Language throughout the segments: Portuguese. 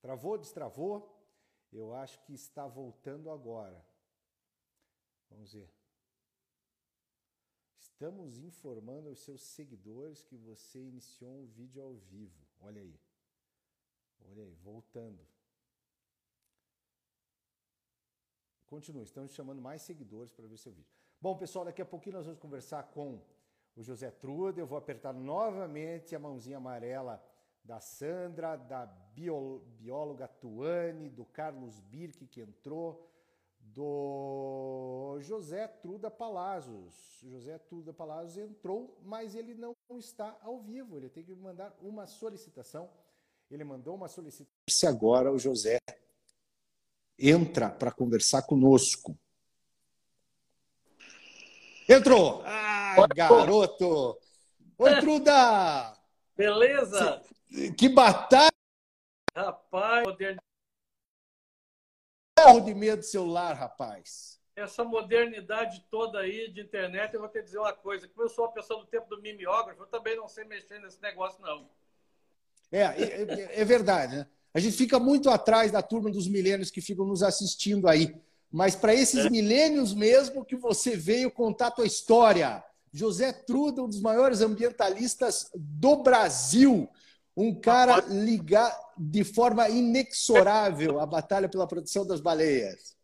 Travou, destravou? Eu acho que está voltando agora. Vamos ver. Estamos informando aos seus seguidores que você iniciou um vídeo ao vivo. Olha aí. Olha aí, voltando. Continue, estamos chamando mais seguidores para ver seu vídeo. Bom, pessoal, daqui a pouquinho nós vamos conversar com o José Truda. Eu vou apertar novamente a mãozinha amarela da Sandra, da bióloga Tuane, do Carlos Birk, que entrou, do José Truda Palazos. José Truda Palazos entrou, mas ele não está ao vivo, ele tem que mandar uma solicitação. Ele mandou uma solicitação. Se agora o José entra para conversar conosco. Entrou! Ah, garoto! Oi, Truda! Beleza? Que batalha! Rapaz, modernidade. de medo do celular, rapaz. Essa modernidade toda aí de internet, eu vou te dizer uma coisa, que eu sou uma pessoa do tempo do mimeógrafo, eu também não sei mexer nesse negócio, não. É, é, é verdade, né? A gente fica muito atrás da turma dos milênios que ficam nos assistindo aí. Mas para esses é. milênios mesmo que você veio contar a tua história. José Truda, um dos maiores ambientalistas do Brasil. Um cara ligado de forma inexorável à batalha pela proteção das baleias.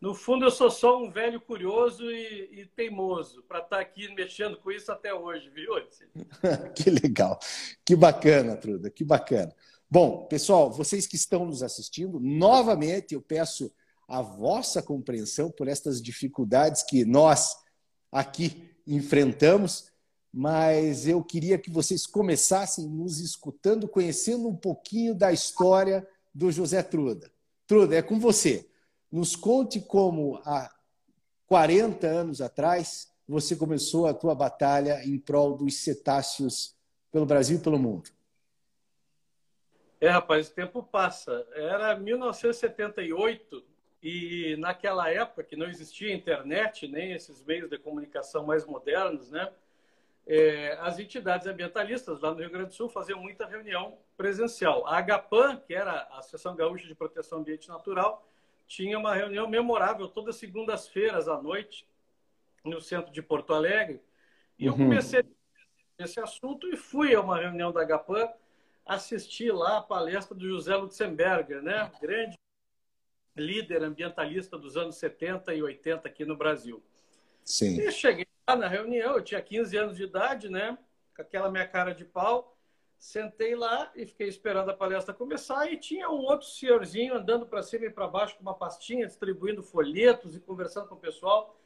No fundo, eu sou só um velho curioso e, e teimoso para estar tá aqui mexendo com isso até hoje, viu? que legal. Que bacana, Truda, que bacana. Bom, pessoal, vocês que estão nos assistindo, novamente eu peço a vossa compreensão por estas dificuldades que nós aqui enfrentamos mas eu queria que vocês começassem nos escutando, conhecendo um pouquinho da história do José Truda. Truda, é com você. Nos conte como há 40 anos atrás você começou a tua batalha em prol dos cetáceos pelo Brasil e pelo mundo. É, rapaz, o tempo passa. Era 1978 e naquela época que não existia internet, nem esses meios de comunicação mais modernos, né? É, as entidades ambientalistas lá no Rio Grande do Sul faziam muita reunião presencial. A AGAPAN, que era a Associação Gaúcha de Proteção Ambiente Natural, tinha uma reunião memorável todas segundas-feiras à noite no centro de Porto Alegre. E eu uhum. comecei esse assunto e fui a uma reunião da AGAPAN assistir lá a palestra do José Lutzenberger, né? grande líder ambientalista dos anos 70 e 80 aqui no Brasil. Sim. E cheguei na reunião, eu tinha 15 anos de idade, né? Com aquela minha cara de pau. Sentei lá e fiquei esperando a palestra começar e tinha um outro senhorzinho andando para cima e para baixo com uma pastinha, distribuindo folhetos e conversando com o pessoal.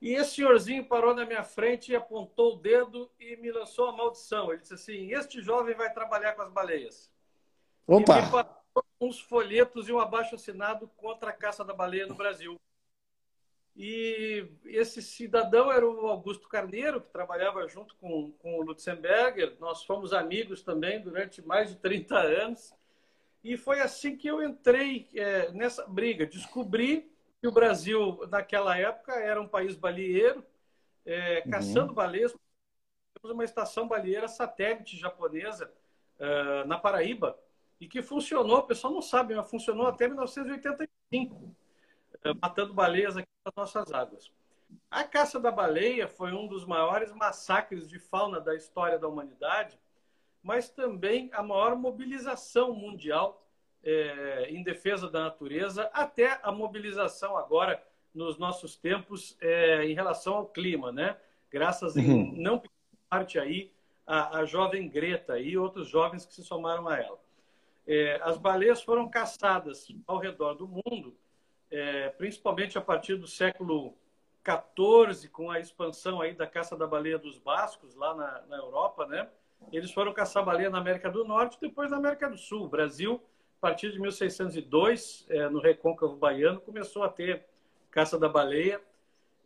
E esse senhorzinho parou na minha frente e apontou o dedo e me lançou a maldição. Ele disse assim: Este jovem vai trabalhar com as baleias. Opa! E me passou uns folhetos e um abaixo assinado contra a caça da baleia no Brasil. E esse cidadão era o Augusto Carneiro, que trabalhava junto com, com o Lutzenberger. Nós fomos amigos também durante mais de 30 anos. E foi assim que eu entrei é, nessa briga. Descobri que o Brasil, naquela época, era um país baleeiro, é, uhum. caçando uhum. baleias. Temos uma estação baleeira satélite japonesa uh, na Paraíba e que funcionou, o pessoal não sabe, mas funcionou até 1985 matando baleias aqui nas nossas águas. A caça da baleia foi um dos maiores massacres de fauna da história da humanidade, mas também a maior mobilização mundial é, em defesa da natureza, até a mobilização agora nos nossos tempos é, em relação ao clima, né? Graças uhum. em não parte aí a, a, jovem Greta e outros jovens que se somaram a ela. É, as baleias foram caçadas ao redor do mundo é, principalmente a partir do século XIV, com a expansão aí da caça da baleia dos bascos lá na, na Europa, né? Eles foram caçar baleia na América do Norte, depois na América do Sul. O Brasil, a partir de 1602, é, no recôncavo baiano, começou a ter caça da baleia.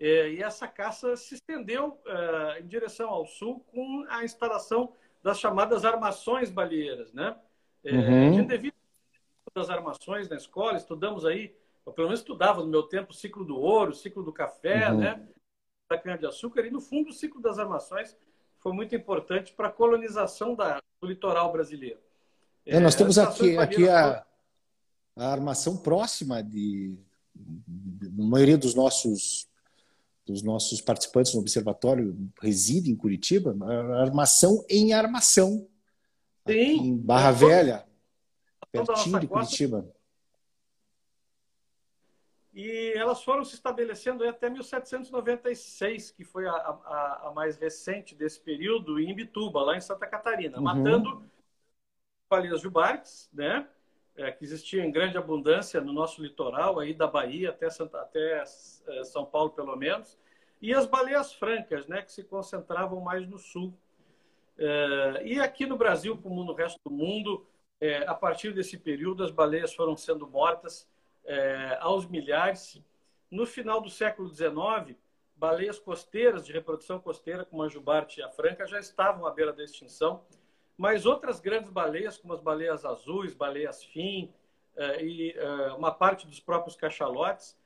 É, e essa caça se estendeu é, em direção ao sul com a instalação das chamadas armações baleeiras, né? É, uhum. A gente devido das armações na escola, estudamos aí eu pelo menos estudava no meu tempo o ciclo do ouro, o ciclo do café, uhum. né? da cana-de-açúcar, e no fundo o ciclo das armações foi muito importante para a colonização da, do litoral brasileiro. É, nós temos aqui, aqui a, a armação próxima de, a maioria dos nossos dos nossos participantes no observatório reside em Curitiba, armação em armação. Sim. Em Barra Velha, pertinho de Curitiba. E elas foram se estabelecendo até 1796, que foi a, a, a, mais recente desse período, em Bituba, lá em Santa Catarina, uhum. matando baleias jubarques, né? É, que existia em grande abundância no nosso litoral, aí da Bahia até, Santa, até é, São Paulo, pelo menos, e as baleias francas, né, que se concentravam mais no sul. É, e aqui no Brasil, como no resto do mundo, é, a partir desse período, as baleias foram sendo mortas é, aos milhares. No final do século XIX, baleias costeiras, de reprodução costeira, como a jubarte e a franca, já estavam à beira da extinção, mas outras grandes baleias, como as baleias azuis, baleias fim é, e é, uma parte dos próprios cachalotes,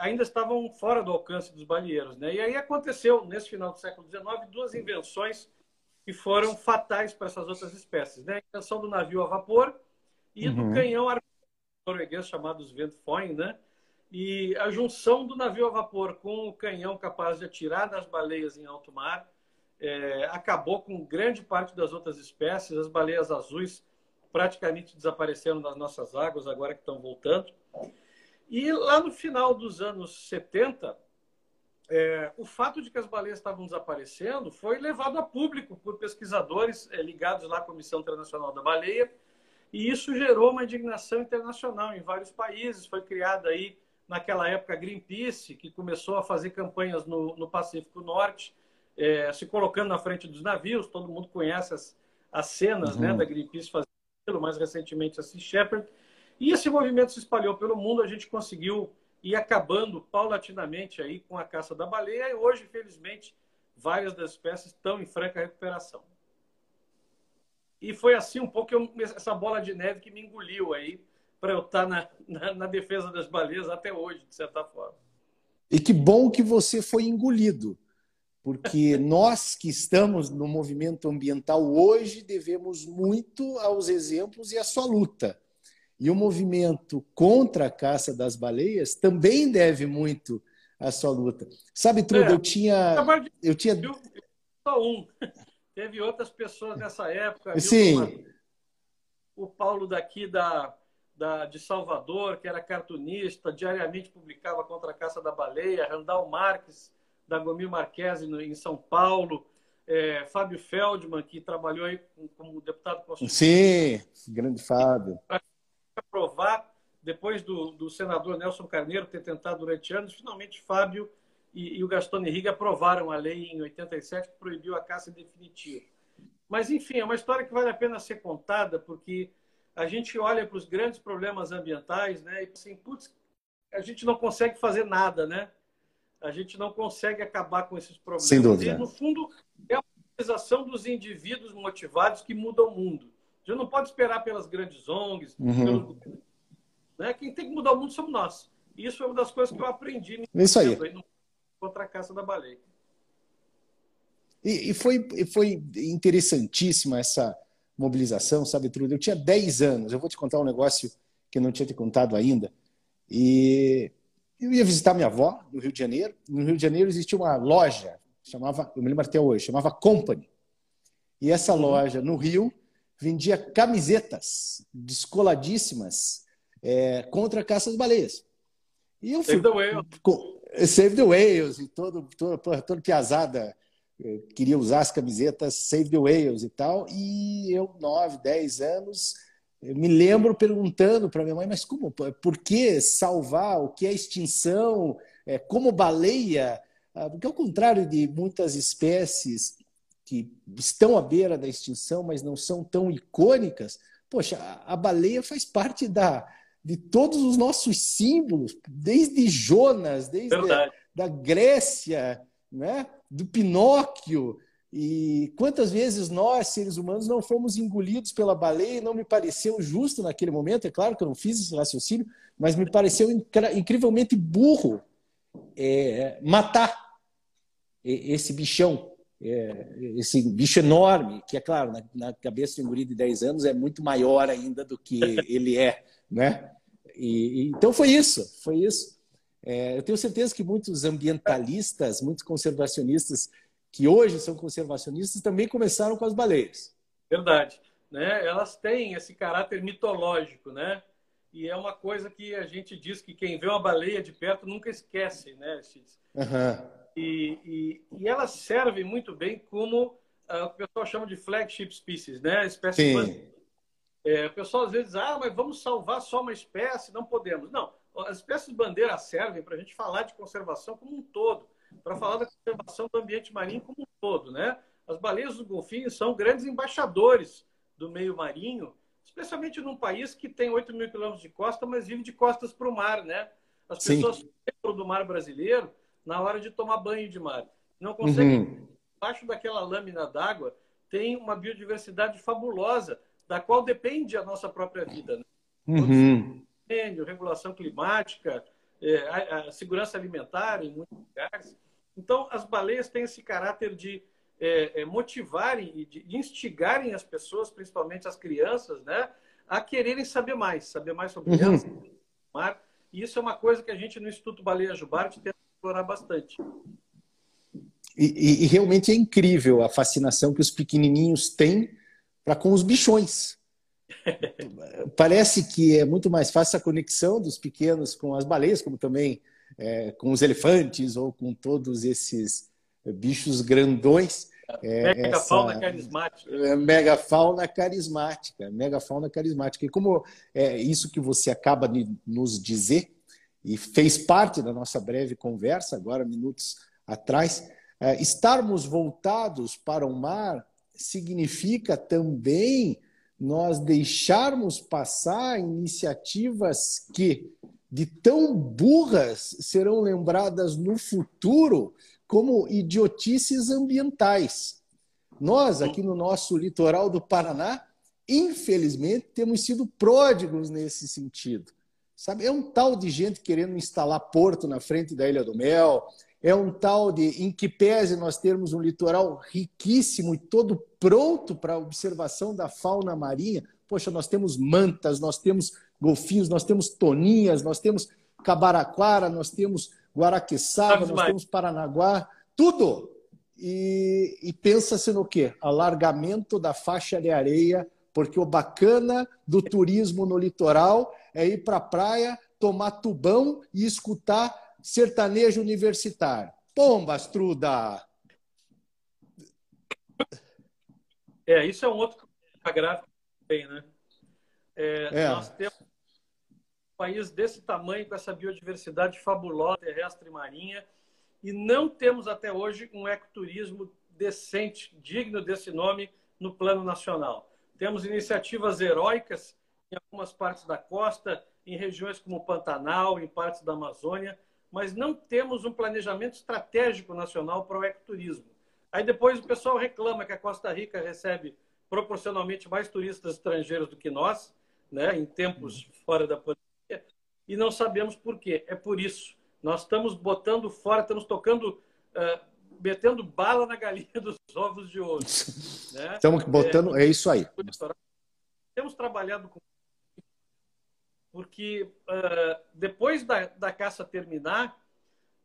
ainda estavam fora do alcance dos baleeiros. Né? E aí aconteceu, nesse final do século XIX, duas invenções que foram fatais para essas outras espécies. Né? A invenção do navio a vapor e uhum. do canhão norueguês chamado Svendfoyn, né? E a junção do navio a vapor com o canhão capaz de atirar nas baleias em alto mar é, acabou com grande parte das outras espécies. As baleias azuis praticamente desapareceram das nossas águas, agora que estão voltando. E lá no final dos anos 70, é, o fato de que as baleias estavam desaparecendo foi levado a público por pesquisadores é, ligados lá à Comissão Internacional da Baleia, e isso gerou uma indignação internacional em vários países. Foi criada aí, naquela época, a Greenpeace, que começou a fazer campanhas no, no Pacífico Norte, é, se colocando na frente dos navios. Todo mundo conhece as, as cenas né, uhum. né, da Greenpeace fazendo aquilo, mais recentemente a Sea Shepherd. E esse movimento se espalhou pelo mundo. A gente conseguiu ir acabando paulatinamente aí com a caça da baleia. E hoje, felizmente, várias das espécies estão em franca recuperação. E foi assim um pouco eu, essa bola de neve que me engoliu aí para eu estar tá na, na, na, defesa das baleias até hoje, de certa forma. E que bom que você foi engolido, porque nós que estamos no movimento ambiental hoje devemos muito aos exemplos e à sua luta. E o movimento contra a caça das baleias também deve muito à sua luta. Sabe, Truda, é, eu tinha. Eu tinha. Só um. Teve outras pessoas nessa época. Viu, Sim. O Paulo daqui da, da, de Salvador, que era cartunista, diariamente publicava contra a caça da baleia. Randall Marques, da Gomil Marquese, em São Paulo. É, Fábio Feldman, que trabalhou aí como deputado constitucional. Sim, grande Fábio. Para aprovar, depois do, do senador Nelson Carneiro ter tentado durante anos, finalmente Fábio e, e o Gaston Henrique aprovaram a lei em 87 que proibiu a caça definitiva. Mas, enfim, é uma história que vale a pena ser contada, porque a gente olha para os grandes problemas ambientais né, e assim, putz, a gente não consegue fazer nada, né? A gente não consegue acabar com esses problemas. Sem dúvida. E, no fundo, é a organização dos indivíduos motivados que muda o mundo. A gente não pode esperar pelas grandes ONGs. Uhum. Pelo... Né? Quem tem que mudar o mundo somos nós. Isso é uma das coisas que eu aprendi. Isso aí. aí contra a caça da baleia. E, e, foi, foi interessantíssima essa mobilização, sabe, Trude? Eu tinha 10 anos, eu vou te contar um negócio que eu não tinha te contado ainda. E eu ia visitar minha avó no Rio de Janeiro. No Rio de Janeiro existia uma loja, chamava, eu me lembro até hoje, chamava Company. E essa uhum. loja no Rio vendia camisetas descoladíssimas é, contra a caça das baleias. E eu fui, com, Save the Whales e todo, todo, todo piazada eh, queria usar as camisetas Save the Whales e tal. E eu, 9, 10 anos, me lembro perguntando para minha mãe, mas como, por que salvar? O que é extinção? É, como baleia? Ah, porque ao contrário de muitas espécies que estão à beira da extinção, mas não são tão icônicas, poxa, a baleia faz parte da, de todos os nossos símbolos, desde Jonas, desde a, da Grécia, né? do Pinóquio. E quantas vezes nós, seres humanos, não fomos engolidos pela baleia e não me pareceu justo naquele momento? É claro que eu não fiz esse raciocínio, mas me pareceu incrivelmente burro é, matar esse bichão. é, esse bicho enorme, que é claro, na, na, cabeça de um guri de 10 anos é muito maior ainda do que ele é, né? E, e, então foi isso, foi isso. É, eu tenho certeza que muitos ambientalistas, muitos conservacionistas que hoje são conservacionistas também começaram com as baleias. Verdade, né? Elas têm esse caráter mitológico, né? E é uma coisa que a gente diz que quem vê uma baleia de perto nunca esquece, né, Uhum. E, e, e, elas servem muito bem como uh, o pessoal chama de flagship species, né? Espécie. É, o pessoal às vezes diz, ah, mas vamos salvar só uma espécie, não podemos. Não, as espécies bandeira servem para a gente falar de conservação como um todo, para falar da conservação do ambiente marinho como um todo, né? As baleias dos golfinhos são grandes embaixadores do meio marinho, especialmente num país que tem 8 mil quilômetros de costa, mas vive de costas para o mar, né? As pessoas lembram do mar brasileiro na hora de tomar banho de mar. Não conseguem. Uhum. Embaixo daquela lâmina d'água tem uma biodiversidade fabulosa, da qual depende a nossa própria vida. Né? Uhum. Regulação climática, é, a, a, segurança alimentar em muitos lugares. Então, as baleias têm esse caráter de é, é, motivarem e de instigarem as pessoas, principalmente as crianças, né, a quererem saber mais, saber mais sobre uhum. elas, mar. E isso é uma coisa que a gente no Instituto Baleia Jubarte tenta explorar bastante. E, e, e, realmente é incrível a fascinação que os pequenininhos têm para com os bichões. Parece que é muito mais fácil a conexão dos pequenos com as baleias, como também é, com os elefantes ou com todos esses bichos grandões. É, megafauna essa, carismática. É, megafauna carismática. Megafauna carismática. E como é isso que você acaba de nos dizer, e fez parte da nossa breve conversa, agora, minutos atrás, é, estarmos voltados para o mar significa também nós deixarmos passar iniciativas que, de tão burras, serão lembradas no futuro como idiotices ambientais. Nós, aqui no nosso litoral do Paraná, infelizmente, temos sido pródigos nesse sentido. Sabe? É um tal de gente querendo instalar porto na frente da Ilha do Mel, é um tal de, em que pese nós termos um litoral riquíssimo e todo pronto para a observação da fauna marinha. Poxa, nós temos mantas, nós temos golfinhos, nós temos toninhas, nós temos cabaraquara, nós temos guaraqueçaba, nós temos paranaguá, tudo. E, e pensa-se no quê? Alargamento da faixa de areia porque o bacana do turismo no litoral é ir para a praia, tomar tubão e escutar sertanejo universitário. Pombas, Truda! É, isso é um outro gráfico também, né? É, é. Nós temos um país desse tamanho, com essa biodiversidade fabulosa, terrestre e marinha, e não temos até hoje um ecoturismo decente, digno desse nome, no plano nacional. Temos iniciativas heróicas em algumas partes da costa, em regiões como o Pantanal, em partes da Amazônia, mas não temos um planejamento estratégico nacional para o ecoturismo. Aí depois o pessoal reclama que a Costa Rica recebe proporcionalmente mais turistas estrangeiros do que nós, né, em tempos fora da pandemia, e não sabemos por quê. É por isso. Nós estamos botando fora, estamos tocando uh, metendo bala na galinha dos ovos de ouro. Né? Estamos botando, é, é isso aí. Temos trabalhado com. Porque uh, depois da, da caça terminar,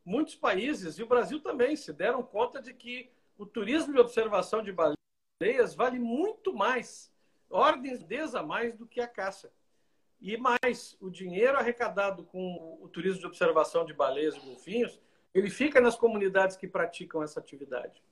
muitos países, e o Brasil também, se deram conta de que o turismo de observação de baleias vale muito mais, ordens de a mais do que a caça. E mais, o dinheiro arrecadado com o turismo de observação de baleias e golfinhos ele fica nas comunidades que praticam essa atividade.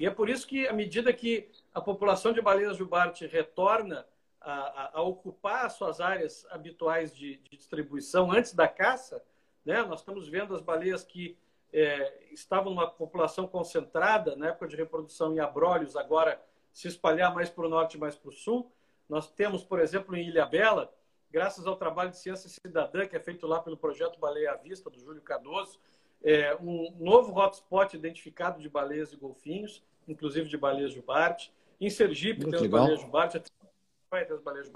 E é por isso que, à medida que a população de baleias jubarte retorna a, a, ocupar as suas áreas habituais de, de, distribuição antes da caça, né, nós estamos vendo as baleias que é, estavam numa população concentrada na época de reprodução em abrolhos, agora se espalhar mais para o norte e mais para o sul. Nós temos, por exemplo, em Ilha Bela, graças ao trabalho de ciência cidadã que é feito lá pelo projeto Baleia à Vista, do Júlio Cardoso, é, um novo hotspot identificado de baleias e golfinhos, inclusive de baleias jubarte. Em Sergipe Muito tem legal. as baleias jubarte, vai ter as baleias.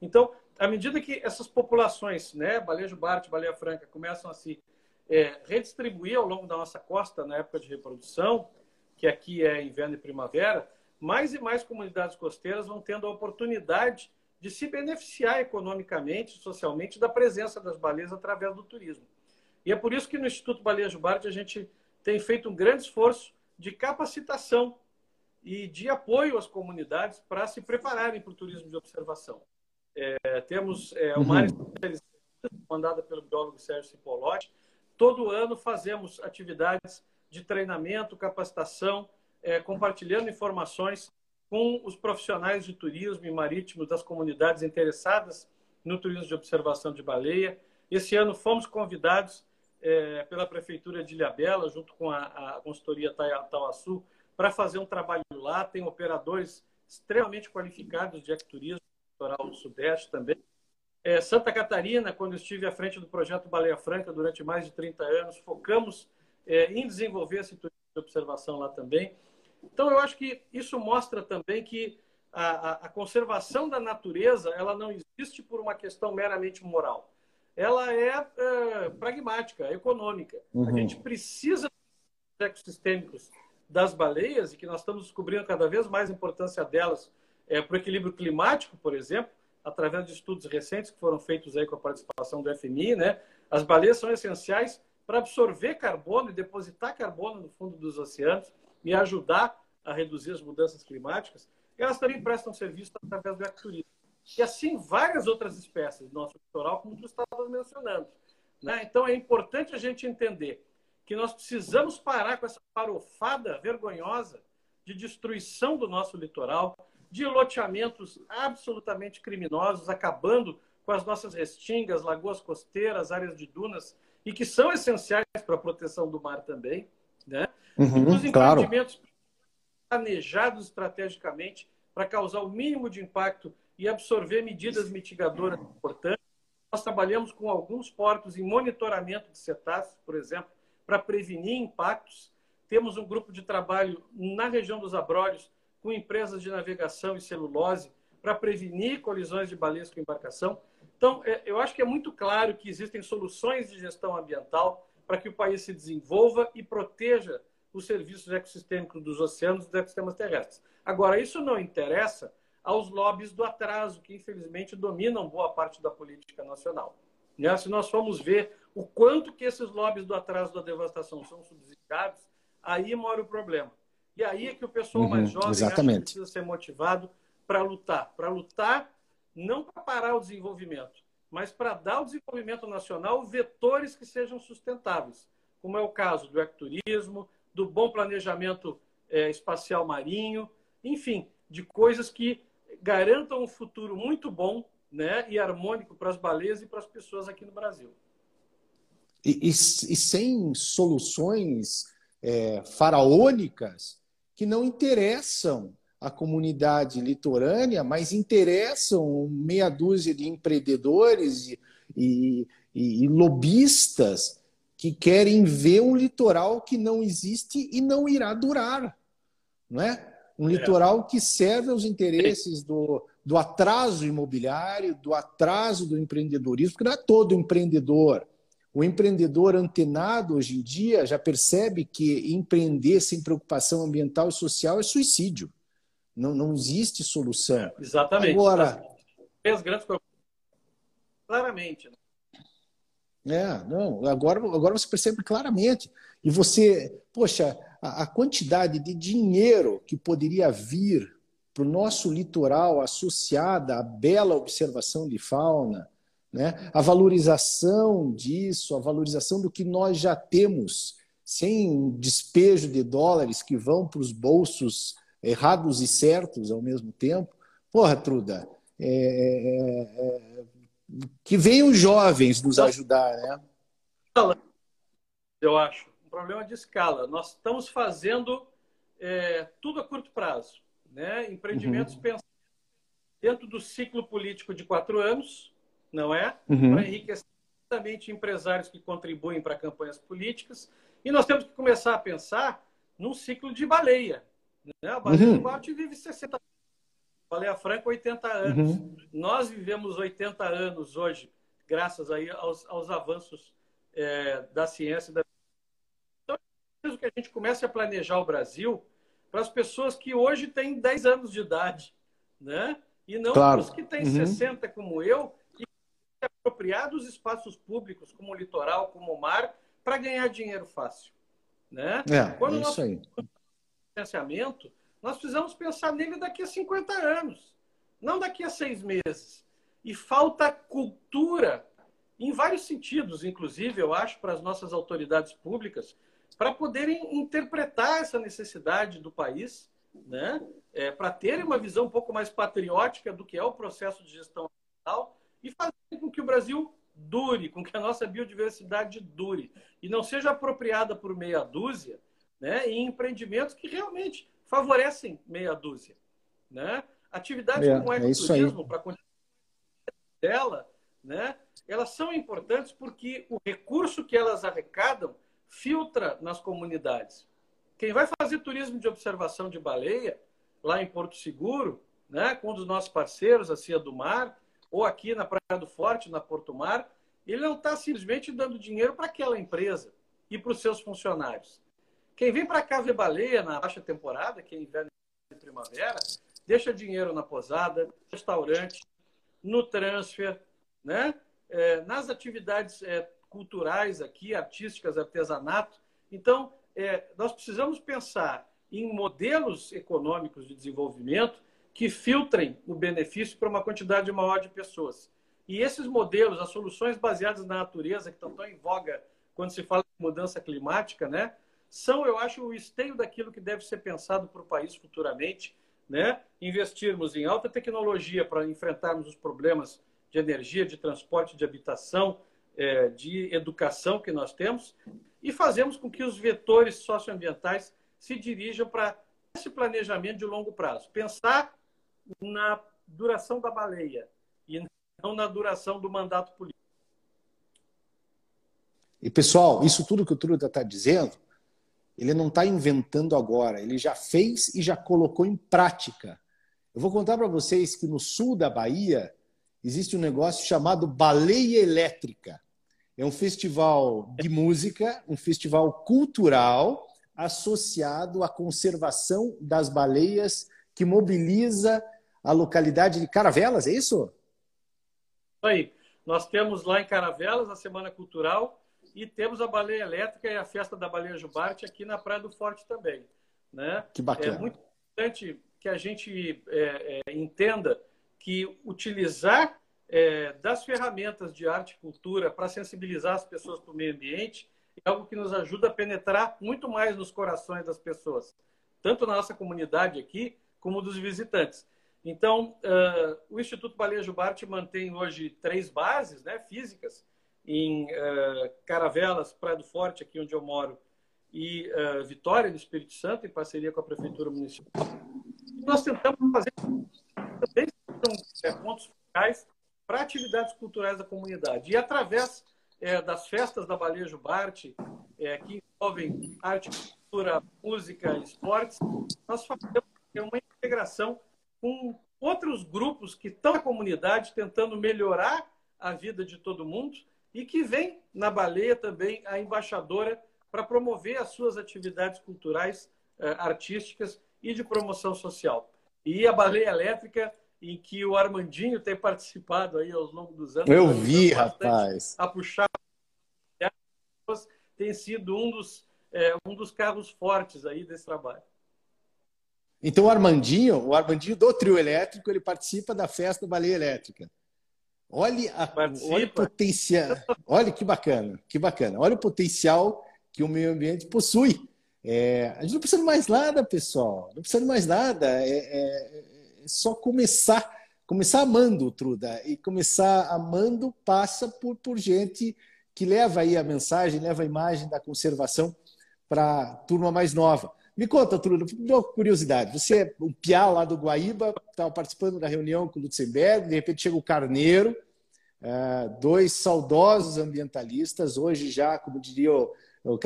Então, à medida que essas populações, né, baleia jubarte, baleia franca, começam a se é, redistribuir ao longo da nossa costa na época de reprodução, que aqui é inverno e primavera, mais e mais comunidades costeiras vão tendo a oportunidade de se beneficiar economicamente, socialmente, da presença das baleias através do turismo. E é por isso que no Instituto Baleia Jubarte a gente tem feito um grande esforço de capacitação e de apoio às comunidades para se prepararem para o turismo de observação. É, temos é, uma área uhum. mandada pelo biólogo Sérgio Cipolotti. Todo ano fazemos atividades de treinamento, capacitação, é, compartilhando informações com os profissionais de turismo e marítimo das comunidades interessadas no turismo de observação de baleia. Esse ano fomos convidados é, pela Prefeitura de Ilhabela, junto com a, a consultoria Tauaçu, para fazer um trabalho lá. Tem operadores extremamente qualificados de ecoturismo litoral do Sudeste também. É, Santa Catarina, quando estive à frente do projeto Baleia Franca durante mais de 30 anos, focamos é, em desenvolver esse turismo de observação lá também. Então, eu acho que isso mostra também que a, a, conservação da natureza ela não existe por uma questão meramente moral. Ela é, é pragmática, econômica. Uhum. A gente precisa de ecossistêmicos das baleias e que nós estamos descobrindo cada vez mais a importância delas é, para o equilíbrio climático, por exemplo, através de estudos recentes que foram feitos aí com a participação do FMI, né? As baleias são essenciais para absorver carbono e depositar carbono no fundo dos oceanos e ajudar a reduzir as mudanças climáticas, elas também prestam serviço através do ecoturismo. E assim várias outras espécies do nosso litoral, como tu estavas mencionando. Né? Então é importante a gente entender que nós precisamos parar com essa farofada vergonhosa de destruição do nosso litoral, de loteamentos absolutamente criminosos, acabando com as nossas restingas, lagoas costeiras, áreas de dunas, e que são essenciais para a proteção do mar também. Né? Uhum, os empreendimentos claro. planejados estrategicamente para causar o mínimo de impacto e absorver medidas mitigadoras importantes. Nós trabalhamos com alguns portos em monitoramento de cetáceos, por exemplo, para prevenir impactos. Temos um grupo de trabalho na região dos Abrolhos com empresas de navegação e celulose para prevenir colisões de baleias com embarcação. Então, é, eu acho que é muito claro que existem soluções de gestão ambiental para que o país se desenvolva e proteja os serviços ecossistêmicos dos oceanos e dos ecossistemas terrestres. Agora, isso não interessa aos lobbies do atraso, que infelizmente dominam boa parte da política nacional. Né? Se nós formos ver o quanto que esses lobbies do atraso da devastação são subsidiados, aí mora o problema. E aí é que o pessoal uhum, mais jovem precisa ser motivado para lutar. Para lutar não para parar o desenvolvimento, mas para dar ao desenvolvimento nacional vetores que sejam sustentáveis, como é o caso do ecoturismo, do bom planejamento é, espacial marinho, enfim, de coisas que garantam um futuro muito bom né, e harmônico para as baleias e para as pessoas aqui no Brasil. E, e, e sem soluções é, faraônicas que não interessam a comunidade litorânea, mas interessam meia dúzia de empreendedores e, e, e, lobistas que querem ver um litoral que não existe e não irá durar, não é? Um é. litoral que serve aos interesses do, do atraso imobiliário, do atraso do empreendedorismo, porque não é todo empreendedor. O empreendedor antenado hoje em dia já percebe que empreender sem preocupação ambiental e social é suicídio. Não, não existe solução. Exatamente. Agora. As grandes claramente. Né? É, não, agora, agora você percebe claramente. E você, poxa, a, a quantidade de dinheiro que poderia vir para o nosso litoral associada à bela observação de fauna, né? a valorização disso, a valorização do que nós já temos, sem despejo de dólares que vão para os bolsos errados e certos ao mesmo tempo. Porra, Truda, é, é, é, que venham jovens nos ajudar, né? Eu acho. Um problema de escala. Nós estamos fazendo é, tudo a curto prazo. Né? Empreendimentos uhum. pensados dentro do ciclo político de quatro anos, não é? Uhum. Para enriquecer empresários que contribuem para campanhas políticas. E nós temos que começar a pensar num ciclo de baleia. Né? A baleia uhum. do Marte vive 60 anos. Baleia Franca, 80 anos. Uhum. Nós vivemos 80 anos hoje, graças aí aos, aos avanços é, da ciência. Da... Então, que a gente comece a planejar o Brasil para as pessoas que hoje têm 10 anos de idade, né? E não claro. os que têm uhum. 60 como eu e apropriar dos espaços públicos, como o litoral, como o mar, para ganhar dinheiro fácil, né? É, Quando é nós isso aí. financiamento, nós precisamos pensar nele daqui a 50 anos, não daqui a seis meses. E falta cultura em vários sentidos, inclusive, eu acho, para as nossas autoridades públicas, para poderem interpretar essa necessidade do país, né? É, para terem uma visão um pouco mais patriótica do que é o processo de gestão ambiental e fazer com que o Brasil dure, com que a nossa biodiversidade dure e não seja apropriada por meia dúzia né, em empreendimentos que realmente favorecem meia dúzia. Né? Atividades é, como o é ecoturismo, é para a dela, né, elas são importantes porque o recurso que elas arrecadam filtra nas comunidades. Quem vai fazer turismo de observação de baleia, lá em Porto Seguro, né, com um dos nossos parceiros, a Cia do Mar, ou aqui na Praia do Forte, na Porto Mar, ele não está simplesmente dando dinheiro para aquela empresa e para os seus funcionários. Quem vem para cá ver baleia na baixa temporada, que é inverno e primavera, deixa dinheiro na posada, restaurante, no transfer, né? É, nas atividades é, culturais aqui, artísticas, artesanato. Então, é, nós precisamos pensar em modelos econômicos de desenvolvimento que filtrem o benefício para uma quantidade maior de pessoas. E esses modelos, as soluções baseadas na natureza, que estão tão em voga quando se fala de mudança climática, né, são, eu acho, o esteio daquilo que deve ser pensado para o país futuramente. Né? Investirmos em alta tecnologia para enfrentarmos os problemas de energia, de transporte, de habitação, é, de educação que nós temos e fazemos com que os vetores socioambientais se dirijam para esse planejamento de longo prazo. Pensar na duração da baleia e não na duração do mandato político. E, pessoal, isso tudo que o Truda está dizendo, ele não está inventando agora, ele já fez e já colocou em prática. Eu vou contar para vocês que no sul da Bahia existe um negócio chamado Baleia Elétrica. É um festival de música, um festival cultural associado à conservação das baleias que mobiliza a localidade de Caravelas, é isso? Aí, nós temos lá em Caravelas a Semana Cultural e temos a Baleia Elétrica e a Festa da Baleia Jubarte aqui na Praia do Forte também. Né? Que bacana. É muito importante que a gente é, é, entenda que utilizar é, das ferramentas de arte e cultura para sensibilizar as pessoas para o meio ambiente é algo que nos ajuda a penetrar muito mais nos corações das pessoas, tanto na nossa comunidade aqui, como dos visitantes. Então, uh, o Instituto Baleia Jubarte mantém hoje três bases né, físicas, em uh, Caravelas, Praia do Forte, aqui onde eu moro, e uh, Vitória, no Espírito Santo, em parceria com a Prefeitura Municipal. E nós tentamos fazer também é, pontos focais para atividades culturais da comunidade. E através é, das festas da Baleia Jubarte, é, que envolvem arte, cultura, música, esportes, nós fazemos uma integração com outros grupos que estão na comunidade tentando melhorar a vida de todo mundo e que vem na Baleia também a embaixadora para promover as suas atividades culturais, eh, artísticas e de promoção social. E a Baleia Elétrica, em que o Armandinho tem participado aí ao longo dos anos. Eu vi, rapaz. A puxar tem sido um dos, é, um dos carros fortes aí desse trabalho. Então o Armandinho, o Armandinho do trio elétrico, ele participa da festa Baleia Elétrica. Olha, a, olha o potencial. Olha que bacana, que bacana. Olha o potencial que o meio ambiente possui. É, a gente não precisa de mais nada, pessoal. Não precisa de mais nada. É, é, é só começar, começar amando, Truda. E começar amando passa por, por gente que leva aí a mensagem, leva a imagem da conservação para a turma mais nova. Me conta, Truda, uma curiosidade. Você é um piá lá do Guaíba, estava participando da reunião com o Lutzenberg, de repente chega o Carneiro, é, dois saudosos ambientalistas, hoje já, como diria o, o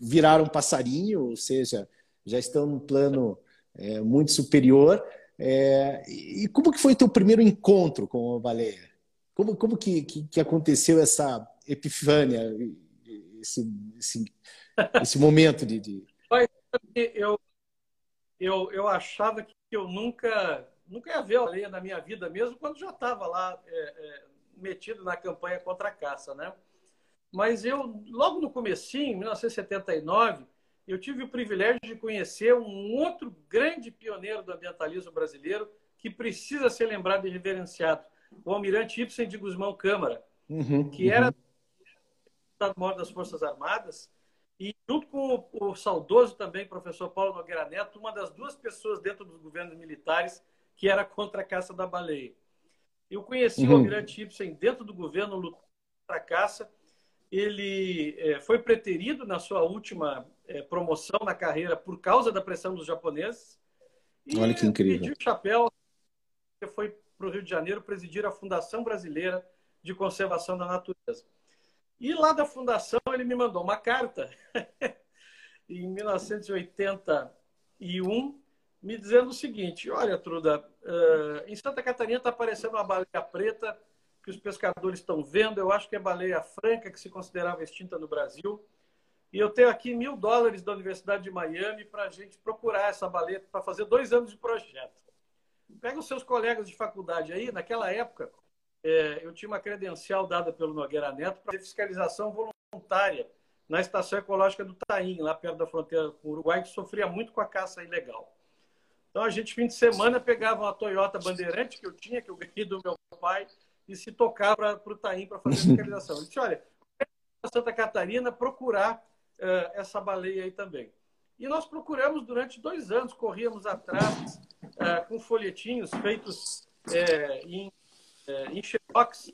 viraram passarinho, ou seja, já estão num plano é, muito superior. É, e como que foi teu primeiro encontro com a baleia? Como, como que, que, que aconteceu essa epifânia, esse, esse, esse momento de, de... Eu, eu, eu achava que eu nunca, nunca ia ver a baleia na minha vida, mesmo quando já estava lá é, é, metido na campanha contra a caça, né? Mas eu, logo no comecinho, em 1979, eu tive o privilégio de conhecer um outro grande pioneiro do ambientalismo brasileiro que precisa ser lembrado e reverenciado, o almirante Ibsen de Guzmão Câmara, uhum, que uhum. era Estado-Maior das Forças Armadas e junto com o, o, saudoso também professor Paulo Nogueira Neto, uma das duas pessoas dentro dos governos militares que era contra a caça da baleia. Eu conheci uhum. o almirante Ibsen dentro do governo lutando contra a caça. Ele é, foi preterido na sua última é, promoção na carreira por causa da pressão dos japoneses. E Olha que incrível. pediu chapéu, foi para o Rio de Janeiro presidir a Fundação Brasileira de Conservação da Natureza. E lá da fundação ele me mandou uma carta em 1981 me dizendo o seguinte: Olha, Truda, uh, em Santa Catarina está aparecendo uma baleia preta que os pescadores estão vendo. Eu acho que é baleia franca, que se considerava extinta no Brasil. E eu tenho aqui mil dólares da Universidade de Miami para a gente procurar essa baleia para fazer dois anos de projeto. Pega os seus colegas de faculdade aí. Naquela época, é, eu tinha uma credencial dada pelo Nogueira Neto para fiscalização voluntária na estação ecológica do Taim, lá perto da fronteira com o Uruguai, que sofria muito com a caça ilegal. Então a gente, fim de semana, pegava uma Toyota Bandeirante que eu tinha, que eu ganhei do meu pai, e se tocava para o Taim para fazer fiscalização. Eu disse: olha, Santa Catarina procurar uh, essa baleia aí também. E nós procuramos durante dois anos, corríamos atrás uh, com folhetinhos feitos uh, em é, em xerox,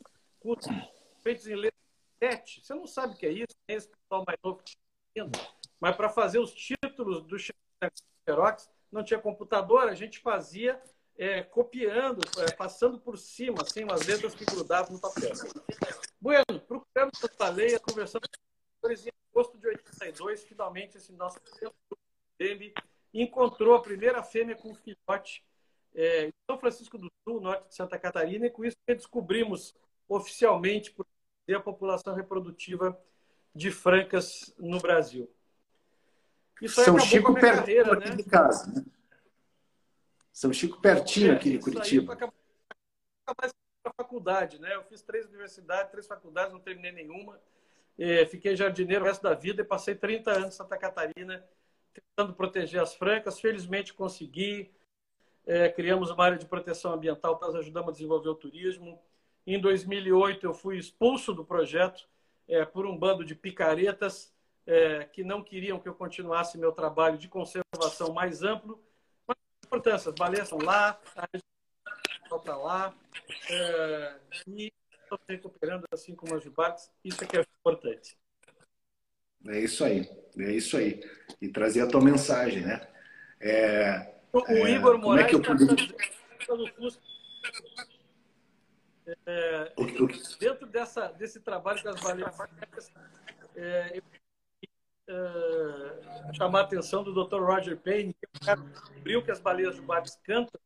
feitos em letra 7. Você não sabe o que é isso, esse pessoal mais novo que está mas para fazer os títulos do xerox, não tinha computador, a gente fazia é, copiando, é, passando por cima, assim, umas letras que grudavam no papel. Bueno, procuramos essa baleia, conversando com eles em agosto de 82, finalmente esse nosso dele encontrou a primeira fêmea com filhote é, em São Francisco do Sul, norte de Santa Catarina, e com isso descobrimos oficialmente a população reprodutiva de francas no Brasil. Isso São Chico pertinho carreira, aqui né? de casa, né? São Chico pertinho é, aqui de Curitiba. Acabou a faculdade, né? Eu fiz três universidades, três faculdades, não terminei nenhuma. É, fiquei jardineiro o resto da vida e passei 30 anos em Santa Catarina tentando proteger as francas. Felizmente consegui é, criamos uma área de proteção ambiental, nós ajudamos a desenvolver o turismo. Em 2008, eu fui expulso do projeto é, por um bando de picaretas é, que não queriam que eu continuasse meu trabalho de conservação mais amplo. Mas, importância, as baleias estão lá, a está lá, é, e estão recuperando assim como as jubates. Isso é que é importante. É isso aí, é isso aí. E trazer a tua mensagem, né? É, o é, Igor Moraes é pelo Fusca. É, dentro dessa, desse trabalho com as baleias, é, eu é, chamar a atenção do Dr. Roger Payne, que é que descobriu que as baleias jubates cantam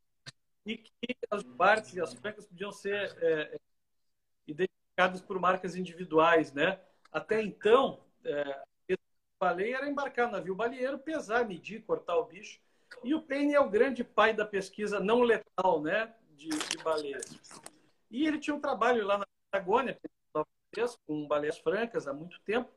e que as jubates e as francas podiam ser é, identificadas por marcas individuais, né? Até então, é, a baleia era embarcar no navio baleeiro, pesar, medir, cortar o bicho. E o Payne é o grande pai da pesquisa não letal né, de, de baleias. E ele tinha um trabalho lá na Patagônia, com baleias francas há muito tempo,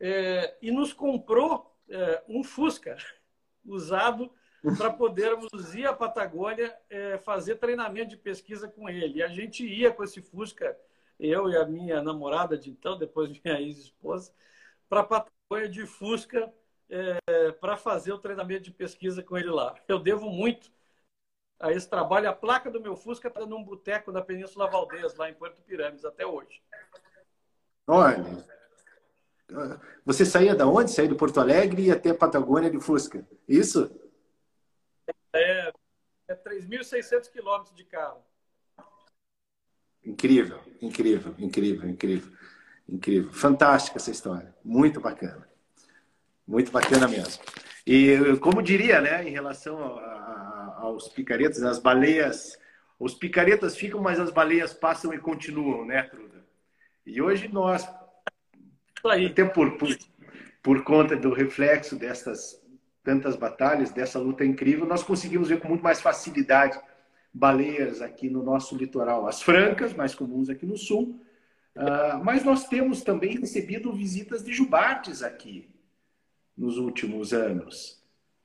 é, e nos comprou é, um Fusca usado para podermos ir à Patagônia é, fazer treinamento de pesquisa com ele. E a gente ia com esse Fusca, eu e a minha namorada de então, depois minha ex-esposa, para a Patagônia de Fusca é, para fazer o treinamento de pesquisa com ele lá. Eu devo muito a esse trabalho. A placa do meu Fusca está num boteco da Península Valdez, lá em Porto Pirâmides, até hoje. Olha, você saía da onde? Saía do Porto Alegre e até Patagônia de Fusca, isso? É, é 3.600 quilômetros de carro. Incrível, incrível, incrível, incrível, incrível. Fantástica essa história, muito bacana. Muito bacana mesmo. E como diria, né, em relação a, a, aos picaretas, as baleias, os picaretas ficam, mas as baleias passam e continuam, né, Truda? E hoje nós até por, por, por conta do reflexo dessas tantas batalhas, dessa luta incrível, nós conseguimos ver com muito mais facilidade baleias aqui no nosso litoral, as francas, mais comuns aqui no sul, uh, mas nós temos também recebido visitas de jubartes aqui nos últimos anos,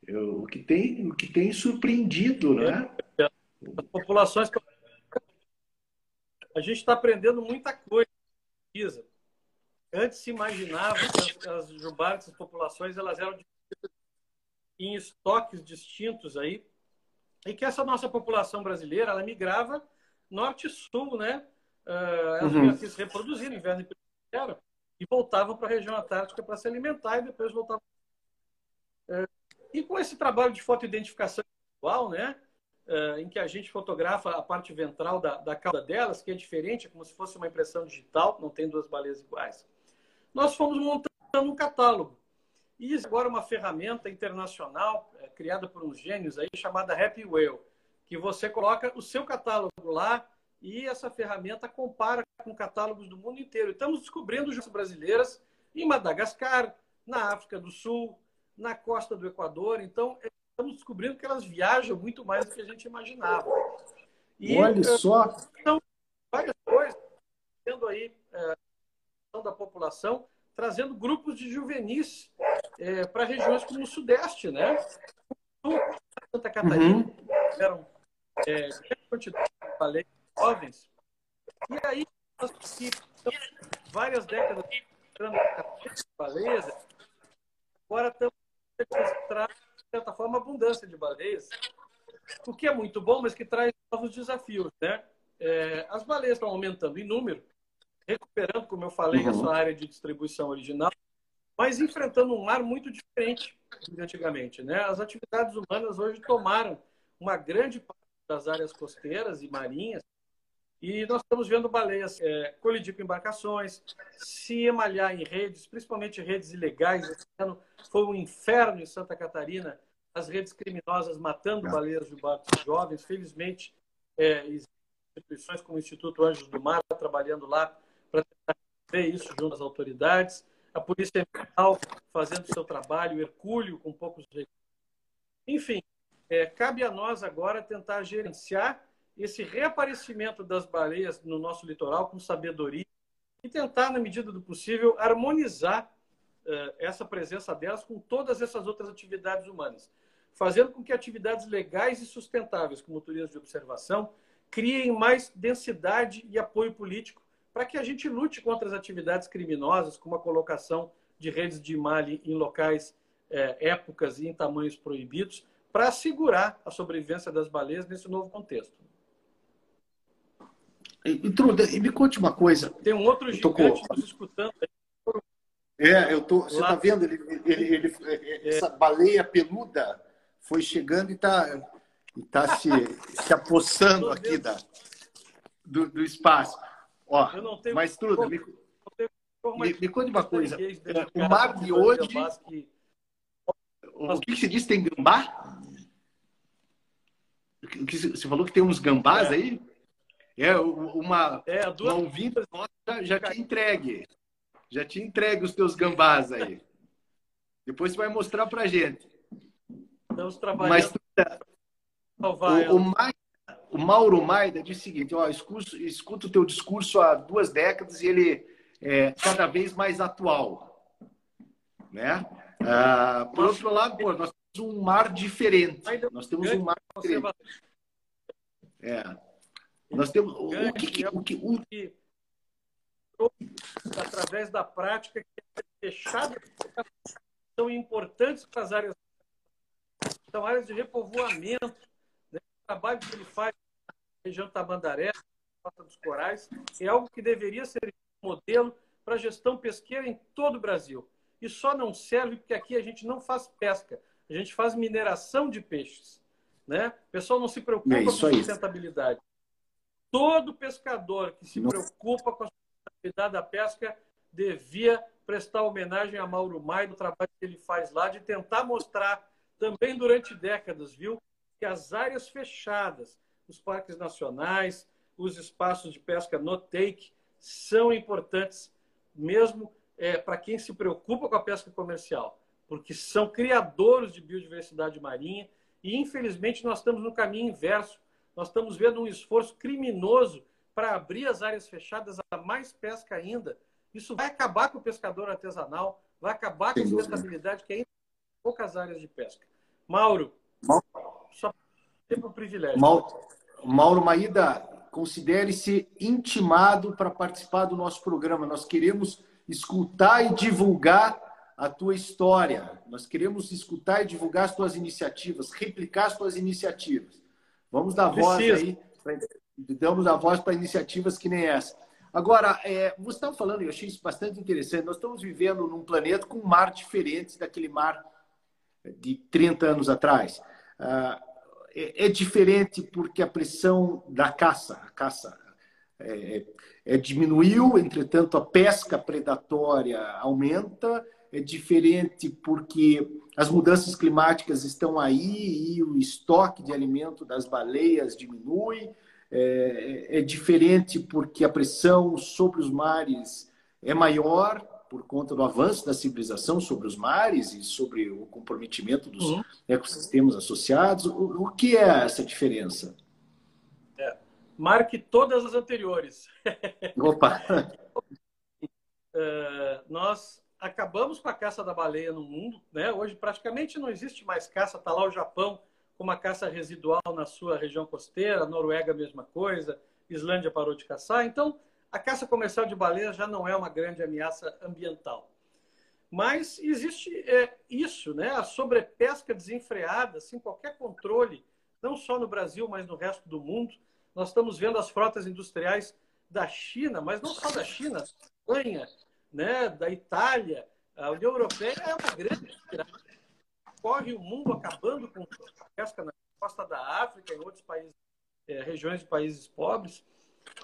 Eu, o, que tem, o que tem surpreendido, né? As populações. A gente está aprendendo muita coisa. Antes se imaginava que as, as jubartes, as populações, elas eram em estoques distintos aí, e que essa nossa população brasileira, ela migrava norte e sul, né? Uh, elas uhum. se reproduzir no inverno e primavera e voltavam para a região antártica para se alimentar e depois voltavam. E com esse trabalho de fotoidentificação atual, né? Uh, em que a gente fotografa a parte ventral da, da cauda delas, que é diferente, é como se fosse uma impressão digital, não tem duas baleias iguais. Nós fomos montando um catálogo e agora uma ferramenta internacional é, criada por uns gênios aí chamada Happy Whale, que você coloca o seu catálogo lá e essa ferramenta compara com catálogos do mundo inteiro. Estamos descobrindo juízes brasileiras em Madagascar, na África do Sul, na costa do Equador. Então, é, estamos descobrindo que elas viajam muito mais do que a gente imaginava. E, Olha eh, só! Então, várias coisas, tendo aí é, da população, trazendo grupos de juvenis é, para regiões como o Sudeste, né? Santa Catarina, uhum. eram é, quantidade de baleias jovens. E aí, nós que várias décadas de baleias, agora estamos registrando, de certa forma, abundância de baleias, o que é muito bom, mas que traz novos desafios, né? É, as baleias estão aumentando em número, recuperando, como eu falei, uhum. a sua área de distribuição original, mas enfrentando um mar muito diferente de antigamente. Né? As atividades humanas hoje tomaram uma grande parte das áreas costeiras e marinhas e nós estamos vendo baleias é, colidir com embarcações, se emalhar em redes, principalmente redes ilegais. Esse ano foi um inferno em Santa Catarina, as redes criminosas matando baleias de jovens. Felizmente, é, instituições como o Instituto Anjos do Mar trabalhando lá para tentar ver isso junto às autoridades a Polícia Ambiental fazendo seu trabalho, Hercúleo com poucos recursos. Enfim, é, cabe a nós agora tentar gerenciar esse reaparecimento das baleias no nosso litoral com sabedoria e tentar, na medida do possível, harmonizar uh, essa presença delas com todas essas outras atividades humanas, fazendo com que atividades legais e sustentáveis, como turismo de observação, criem mais densidade e apoio político para que a gente lute contra as atividades criminosas, como a colocação de redes de malha em locais, é, épocas e em tamanhos proibidos, para assegurar a sobrevivência das baleias nesse novo contexto. E, Truda, me conte uma coisa. Tem um outro gigante nos escutando. É, eu tô, você está vendo? Ele, ele, ele, é. essa baleia peluda foi chegando e está tá se, se apossando aqui da, do, do espaço. Ó, eu não tenho mas tudo, me, me, me conte uma coisa. O mar de hoje. O que você disse? Tem gambá? O que você falou que tem uns gambás é. aí? É, uma, é, duas... uma ouvinte já, já te entregue. Já te entregue os teus gambás aí. Depois você vai mostrar pra gente. Estamos trabalhando. Mas, o, o, mais o Mauro Maida diz o seguinte: ó, escuto, escuto o teu discurso há duas décadas e ele é cada vez mais atual. Né? Ah, por outro lado, pô, nós temos um mar diferente. Nós temos um mar diferente. É. Nós temos. O que, que, o que, o... através da prática que é fechada são importantes para as áreas são áreas de repovoamento né? o trabalho que ele faz região Tabandaré, Costa dos Corais, é algo que deveria ser modelo para gestão pesqueira em todo o Brasil. E só não serve porque aqui a gente não faz pesca, a gente faz mineração de peixes. Né? O pessoal não se preocupa é com a sustentabilidade. Todo pescador que se preocupa com a sustentabilidade da pesca devia prestar homenagem a Mauro Maia do trabalho que ele faz lá, de tentar mostrar também durante décadas, viu, que as áreas fechadas, os parques nacionais, os espaços de pesca no take são importantes, mesmo é, para quem se preocupa com a pesca comercial, porque são criadores de biodiversidade marinha e, infelizmente, nós estamos no caminho inverso. Nós estamos vendo um esforço criminoso para abrir as áreas fechadas a mais pesca ainda. Isso vai acabar com o pescador artesanal, vai acabar com a sustentabilidade, que ainda tem poucas áreas de pesca. Mauro, Mauro. só tempo privilégio. Mauro, Mauro Maída, considere-se intimado para participar do nosso programa. Nós queremos escutar e divulgar a tua história. Nós queremos escutar e divulgar as tuas iniciativas, replicar as tuas iniciativas. Vamos dar voz aí, damos a voz para iniciativas que nem essa. Agora, é, você estava falando, eu achei isso bastante interessante, nós estamos vivendo num planeta com um mar diferente daquele mar de 30 anos atrás. Ah, é, é, diferente porque a pressão da caça, a caça é, é, diminuiu, entretanto a pesca predatória aumenta, é diferente porque as mudanças climáticas estão aí e o estoque de alimento das baleias diminui, é, é diferente porque a pressão sobre os mares é maior por conta do avanço da civilização sobre os mares e sobre o comprometimento dos uhum. ecossistemas associados. O, o, que é essa diferença? É, marque todas as anteriores. Opa! uh, nós acabamos com a caça da baleia no mundo. Né? Hoje praticamente não existe mais caça. Está lá o Japão com uma caça residual na sua região costeira, Noruega mesma coisa, Islândia parou de caçar. Então, a caça comercial de baleias já não é uma grande ameaça ambiental. Mas existe é, isso, né? a sobrepesca desenfreada, sem qualquer controle, não só no Brasil, mas no resto do mundo. Nós estamos vendo as frotas industriais da China, mas não só da China, Espanha, né? da Itália. A União Europeia é uma grande corre o mundo acabando com a pesca na costa da África, em outros países, é, regiões de países pobres.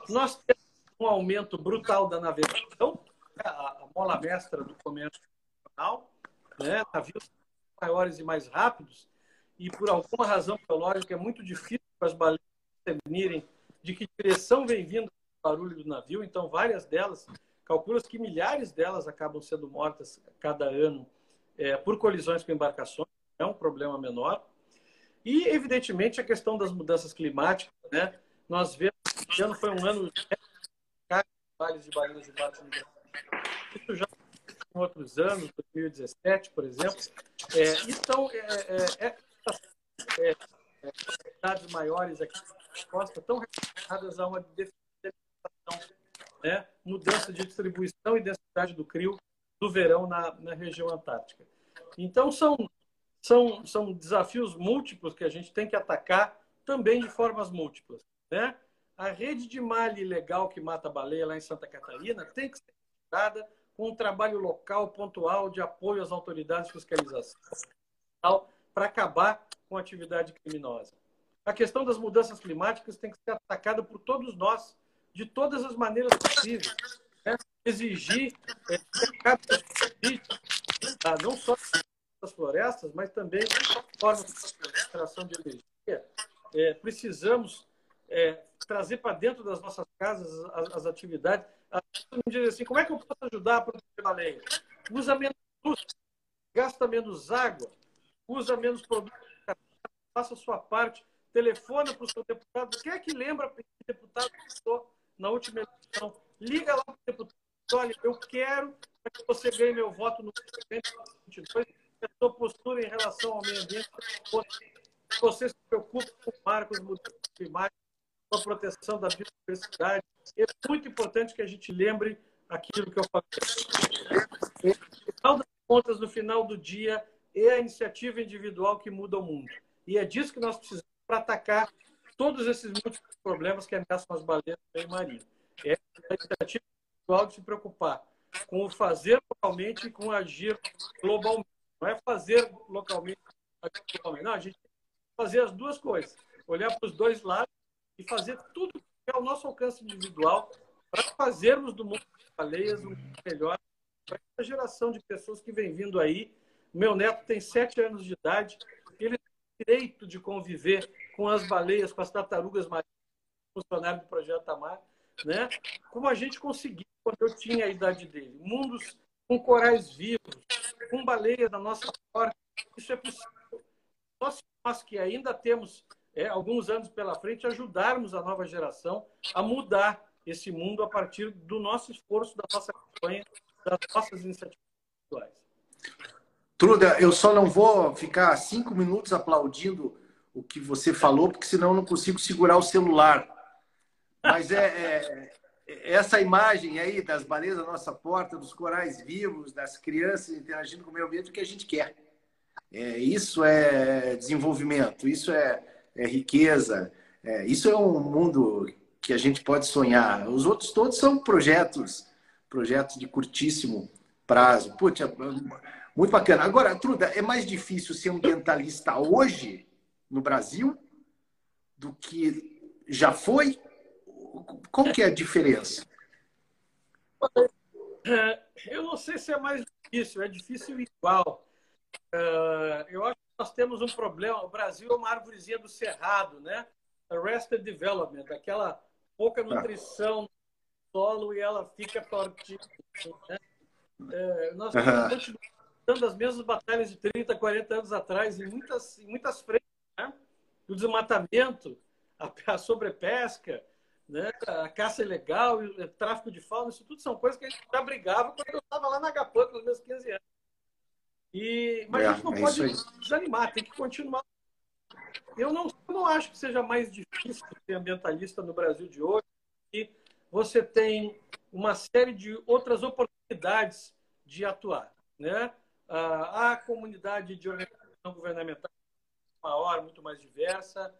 Nós temos um aumento brutal da navegação, né, a, a mola mestra do comércio internacional, né? navios maiores e mais rápidos, e por alguma razão biológica é muito difícil para as baleias determinirem de que direção vem vindo o barulho do navio, então várias delas, calcula que milhares delas acabam sendo mortas cada ano é, por colisões com embarcações, é um problema menor. E, evidentemente, a questão das mudanças climáticas. Né? Nós vemos que esse ano foi um ano de vales de baleias de Brasil. Isso já em outros anos, 2017, por exemplo. É, então, é, é, é, é, maiores aqui na costa estão relacionadas a uma definição, né? mudança de distribuição e densidade do crio do verão na, na região antártica. Então, são, são, são desafios múltiplos que a gente tem que atacar também de formas múltiplas. Né? A rede de malha ilegal que mata a baleia lá em Santa Catarina tem que ser dada com um trabalho local, pontual, de apoio às autoridades de fiscalização, para acabar com a atividade criminosa. A questão das mudanças climáticas tem que ser atacada por todos nós, de todas as maneiras possíveis né? exigir é, tá? não só das florestas, mas também formas de extração de energia. É, precisamos é, trazer para dentro das nossas casas as, as atividades. Me diz assim, como é que eu posso ajudar a produzir baleia? Usa menos luz, gasta menos água, usa menos produtos, faça a sua parte, telefona para o seu deputado. O que é que lembra o deputado que na última eleição? Liga lá para o deputado olha, eu quero que você ganhe meu voto no 2022, a sua postura em relação ao meio ambiente, você se preocupa com marcos mudanças climáticas, com a proteção da biodiversidade. É muito importante que a gente lembre aquilo que eu falei. No final das contas, no final do dia, é a iniciativa individual que muda o mundo. E é disso que nós precisamos para atacar todos esses múltiplos problemas que ameaçam as baleias e marinha. É a iniciativa individual de se preocupar com o fazer localmente e com agir globalmente. Não é fazer localmente, globalmente. Não, a gente tem que fazer as duas coisas. Olhar para os dois lados e fazer tudo que é ao nosso alcance individual para fazermos do mundo das baleias um melhor para essa geração de pessoas que vem vindo aí. Meu neto tem sete anos de idade, ele tem direito de conviver com as baleias, com as tartarugas marinhas, funcionário do Projeto Amar, né? como a gente conseguiu quando eu tinha a idade dele. Mundos com corais vivos, com baleias da nossa porta. Isso é possível. Só se nós que ainda temos é, alguns anos pela frente ajudarmos a nova geração a mudar esse mundo a partir do nosso esforço, da nossa campanha, das nossas iniciativas individuais. Truda, eu só não vou ficar cinco minutos aplaudindo o que você falou, porque senão eu não consigo segurar o celular. Mas é, é, é essa imagem aí das baleias à nossa porta, dos corais vivos, das crianças interagindo com o meio ambiente, o que a gente quer. É, isso é desenvolvimento, isso é, é riqueza, é, isso é um mundo que a gente pode sonhar. Os outros todos são projetos, projetos de curtíssimo prazo. Putz, muito bacana. Agora, Truda, é mais difícil ser ambientalista hoje no Brasil do que já foi? Qual que é a diferença? É, eu não sei se é mais difícil, é difícil igual. É, eu acho que nós temos um problema. O Brasil é uma árvorezinha do cerrado, né? Arrested Development, aquela pouca nutrição no solo e ela fica tortinha. Né? É, nós continuamos dando as mesmas batalhas de 30, 40 anos atrás em muitas, em muitas frentes. O desmatamento, a, a sobrepesca, né? a caça ilegal, o tráfico de fauna, isso tudo são coisas que a gente já brigava quando eu estava lá na Agapan com os meus 15 anos. E, mas é, a gente não é pode desanimar, tem que continuar. Eu não, eu não acho que seja mais difícil ser ambientalista no Brasil de hoje, e você tem uma série de outras oportunidades de atuar. Né? a comunidade de organização governamental maior, muito mais diversa.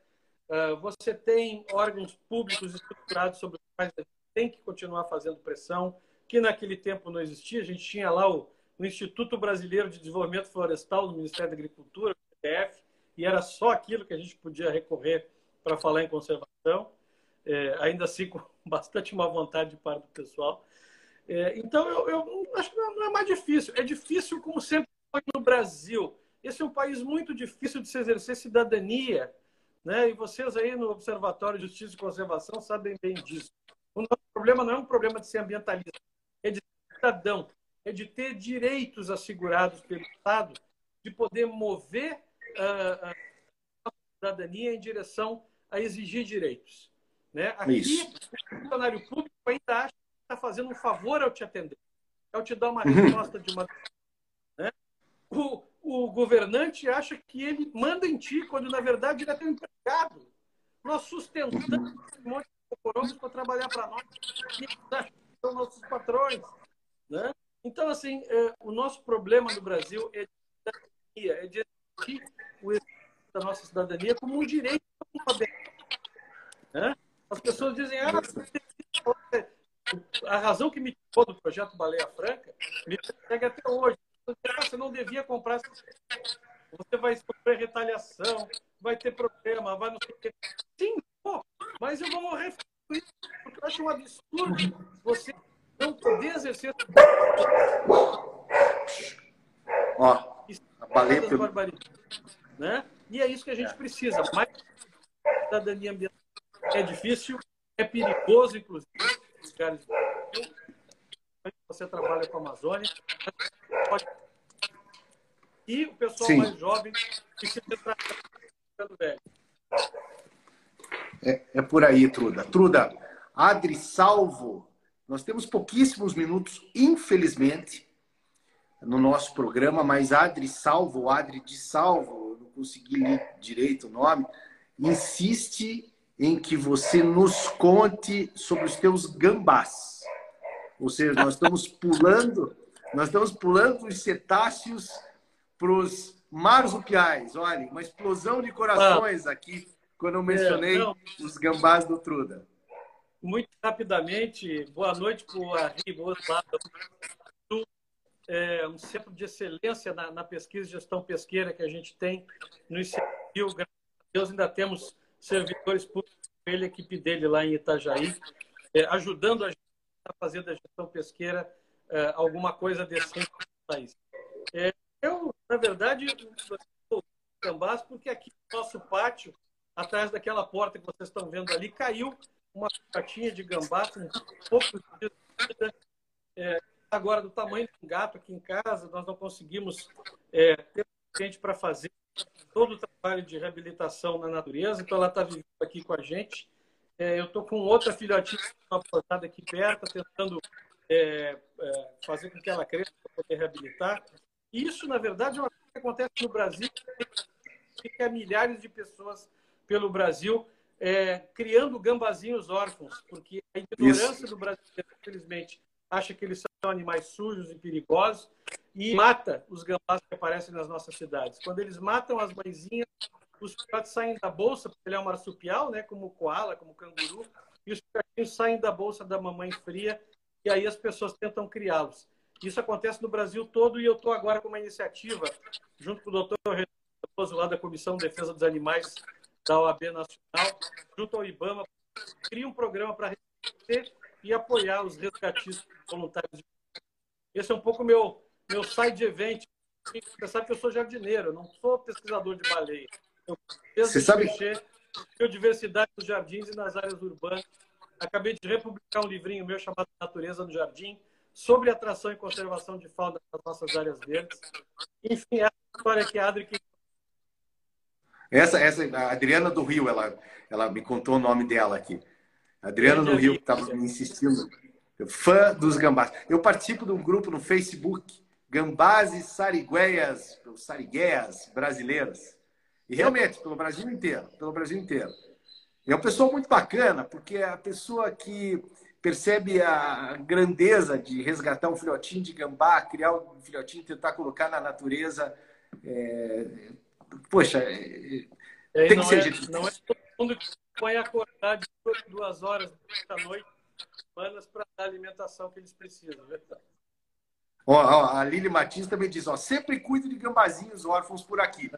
você tem órgãos públicos estruturados sobre os quais a gente tem que continuar fazendo pressão, que naquele tempo não existia. A gente tinha lá o no Instituto Brasileiro de Desenvolvimento Florestal do Ministério da Agricultura, ITF, e era só aquilo que a gente podia recorrer para falar em conservação, é, ainda assim com bastante má vontade de parte do pessoal. É, então, eu, eu, acho que não é mais difícil. É difícil, como sempre foi no Brasil. Esse é um país muito difícil de se exercer cidadania, né? e vocês aí no Observatório de Justiça e Conservação sabem bem disso. O nosso problema não é um problema de ser ambientalista, é de ser cidadão é de ter direitos assegurados pelo Estado, de poder mover ah, a cidadania em direção a exigir direitos. Né? Aqui, Isso. o funcionário público ainda acha que está fazendo um favor ao te atender, ao te dar uma uhum. resposta de uma. Né? O, o governante acha que ele manda em ti, quando na verdade ele é teu empregado. Nós sustentamos um monte de corporações para trabalhar para nós, e são nossos patrões. Né? Então, assim, é, o nosso problema no Brasil é de cidadania, é de existir o da nossa cidadania como um direito né? As pessoas dizem, ah, a razão que me tirou do projeto Baleia Franca me segue até hoje. Você não devia comprar você vai sofrer retaliação, vai ter problema, vai não sei o quê. Sim, pô, mas eu vou morrer porque eu acho um absurdo você não poder exercer. Ó, a paleta. Né? E é isso que a gente é. precisa. Mais cidadania ambiental é difícil, é perigoso, inclusive. Você trabalha com a Amazônia. E o pessoal Sim. mais jovem precisa estar ficando velho. É, é por aí, Truda. Truda, Adri Salvo nós temos pouquíssimos minutos, infelizmente, no nosso programa, mas Adri Salvo, Adri de Salvo, não consegui ler direito o nome, insiste em que você nos conte sobre os teus gambás. Ou seja, nós estamos pulando, nós estamos pulando os cetáceos para os marsupiais. Olha, uma explosão de corações aqui quando eu mencionei é, os gambás do Truda muito rapidamente, boa noite para o Arribo, é, um centro de excelência na, na, pesquisa e gestão pesqueira que a gente tem no ICBio. Graças a Deus ainda temos servidores públicos, ele, a equipe dele lá em Itajaí, é, ajudando a gente fazer da gestão pesqueira é, alguma coisa decente no país. É, eu, na verdade, estou Cambás porque aqui no nosso pátio, atrás daquela porta que vocês estão vendo ali, caiu uma patinha de gambá com poucos dias. É, agora do tamanho de um gato aqui em casa, nós não conseguimos é, ter gente para fazer todo o trabalho de reabilitação na natureza, então ela está vivendo aqui com a gente. É, eu estou com outra filhotinha, uma posada aqui perto, tentando é, é, fazer com que ela cresça para poder reabilitar. Isso, na verdade, é uma coisa que acontece no Brasil, que é milhares de pessoas pelo Brasil é, criando gambazinhos órfãos, porque a ignorância Isso. do brasileiro, infelizmente, acha que eles são animais sujos e perigosos e mata os gambás que aparecem nas nossas cidades. Quando eles matam as mãezinhas, os filhotes saem da bolsa, porque ele é um marsupial, né, como o koala, como o canguru, e os filhotinhos saem da bolsa da mamãe fria e aí as pessoas tentam criá-los. Isso acontece no Brasil todo e eu estou agora com uma iniciativa, junto com o doutor Renato, lá da Comissão de Defesa dos Animais da OAB Nacional, junto ao IBAMA, cria um programa para reconhecer e apoiar os resgatistas voluntários. Esse é um pouco meu meu side event. Você sabe que eu sou jardineiro, não sou pesquisador de baleia. Você sabe mexer biodiversidade nos jardins e nas áreas urbanas. Acabei de republicar um livrinho meu chamado Natureza no Jardim, sobre atração e conservação de fauna nas nossas áreas verdes. Enfim, é a história que a Adri essa, essa, a Adriana do Rio, ela, ela me contou o nome dela aqui. Adriana do Rio, que estava me insistindo. Fã dos gambás. Eu participo de um grupo no Facebook, Gambás e Sarigueias, Sarigueias brasileiras. E realmente, pelo Brasil inteiro, pelo Brasil inteiro. é uma pessoa muito bacana, porque é a pessoa que percebe a grandeza de resgatar um filhotinho de gambá, criar um filhotinho, tentar colocar na natureza. É, poxa, é, é tem que ser é, Não é todo mundo que põe acordar de duas horas da noite semanas para dar a alimentação que eles precisam, verdade. Ó, ó, a Lili Martins também diz, ó, sempre cuido de gambazinhos órfãos por aqui.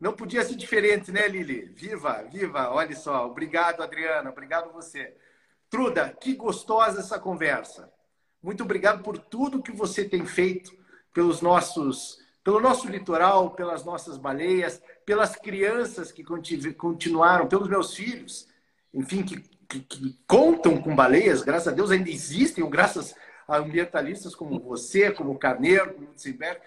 Não podia ser diferente, né, Lili? Viva, viva, olha só. Obrigado, Adriana, obrigado você. Truda, que gostosa essa conversa. Muito obrigado por tudo que você tem feito pelos nossos pelo nosso litoral, pelas nossas baleias, pelas crianças que continuaram, pelos meus filhos, enfim, que, que, que contam com baleias, graças a Deus ainda existem, graças a ambientalistas como você, como o Carneiro, como o Lutzenberg,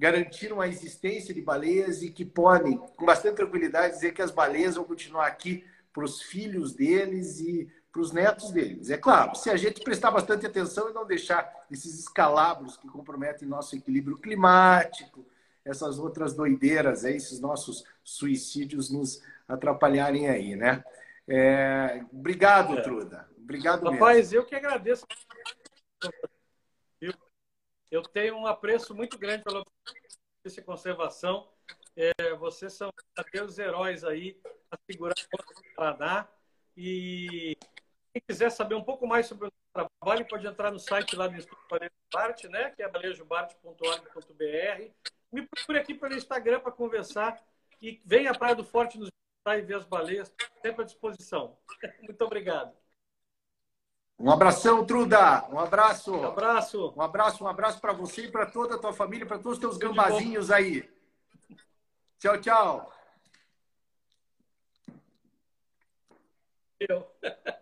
garantiram a existência de baleias e que podem, com bastante tranquilidade, dizer que as baleias vão continuar aqui para os filhos deles e para os netos deles. É claro, se a gente prestar bastante atenção e não deixar esses escalabros que comprometem nosso equilíbrio climático, essas outras doideiras, esses nossos suicídios nos atrapalharem aí, né? É... Obrigado, é. Truda. Obrigado Rapaz, mesmo. eu que agradeço. Eu tenho um apreço muito grande pela essa conservação. É, vocês são os heróis aí a segurar o Paraná. E quem quiser saber um pouco mais sobre o trabalho, pode entrar no site lá do Instituto Balejo Bart, né? Que é balejobart.org.br. Me procure aqui pelo Instagram para conversar. E venha à Praia do Forte nos visitar e ver as baleias. Sempre à disposição. Muito obrigado. Um abração, Truda. Um abraço. Um abraço. Um abraço, um abraço para você e para toda a tua família, para todos os teus gambazinhos aí. Tchau, tchau. Eu.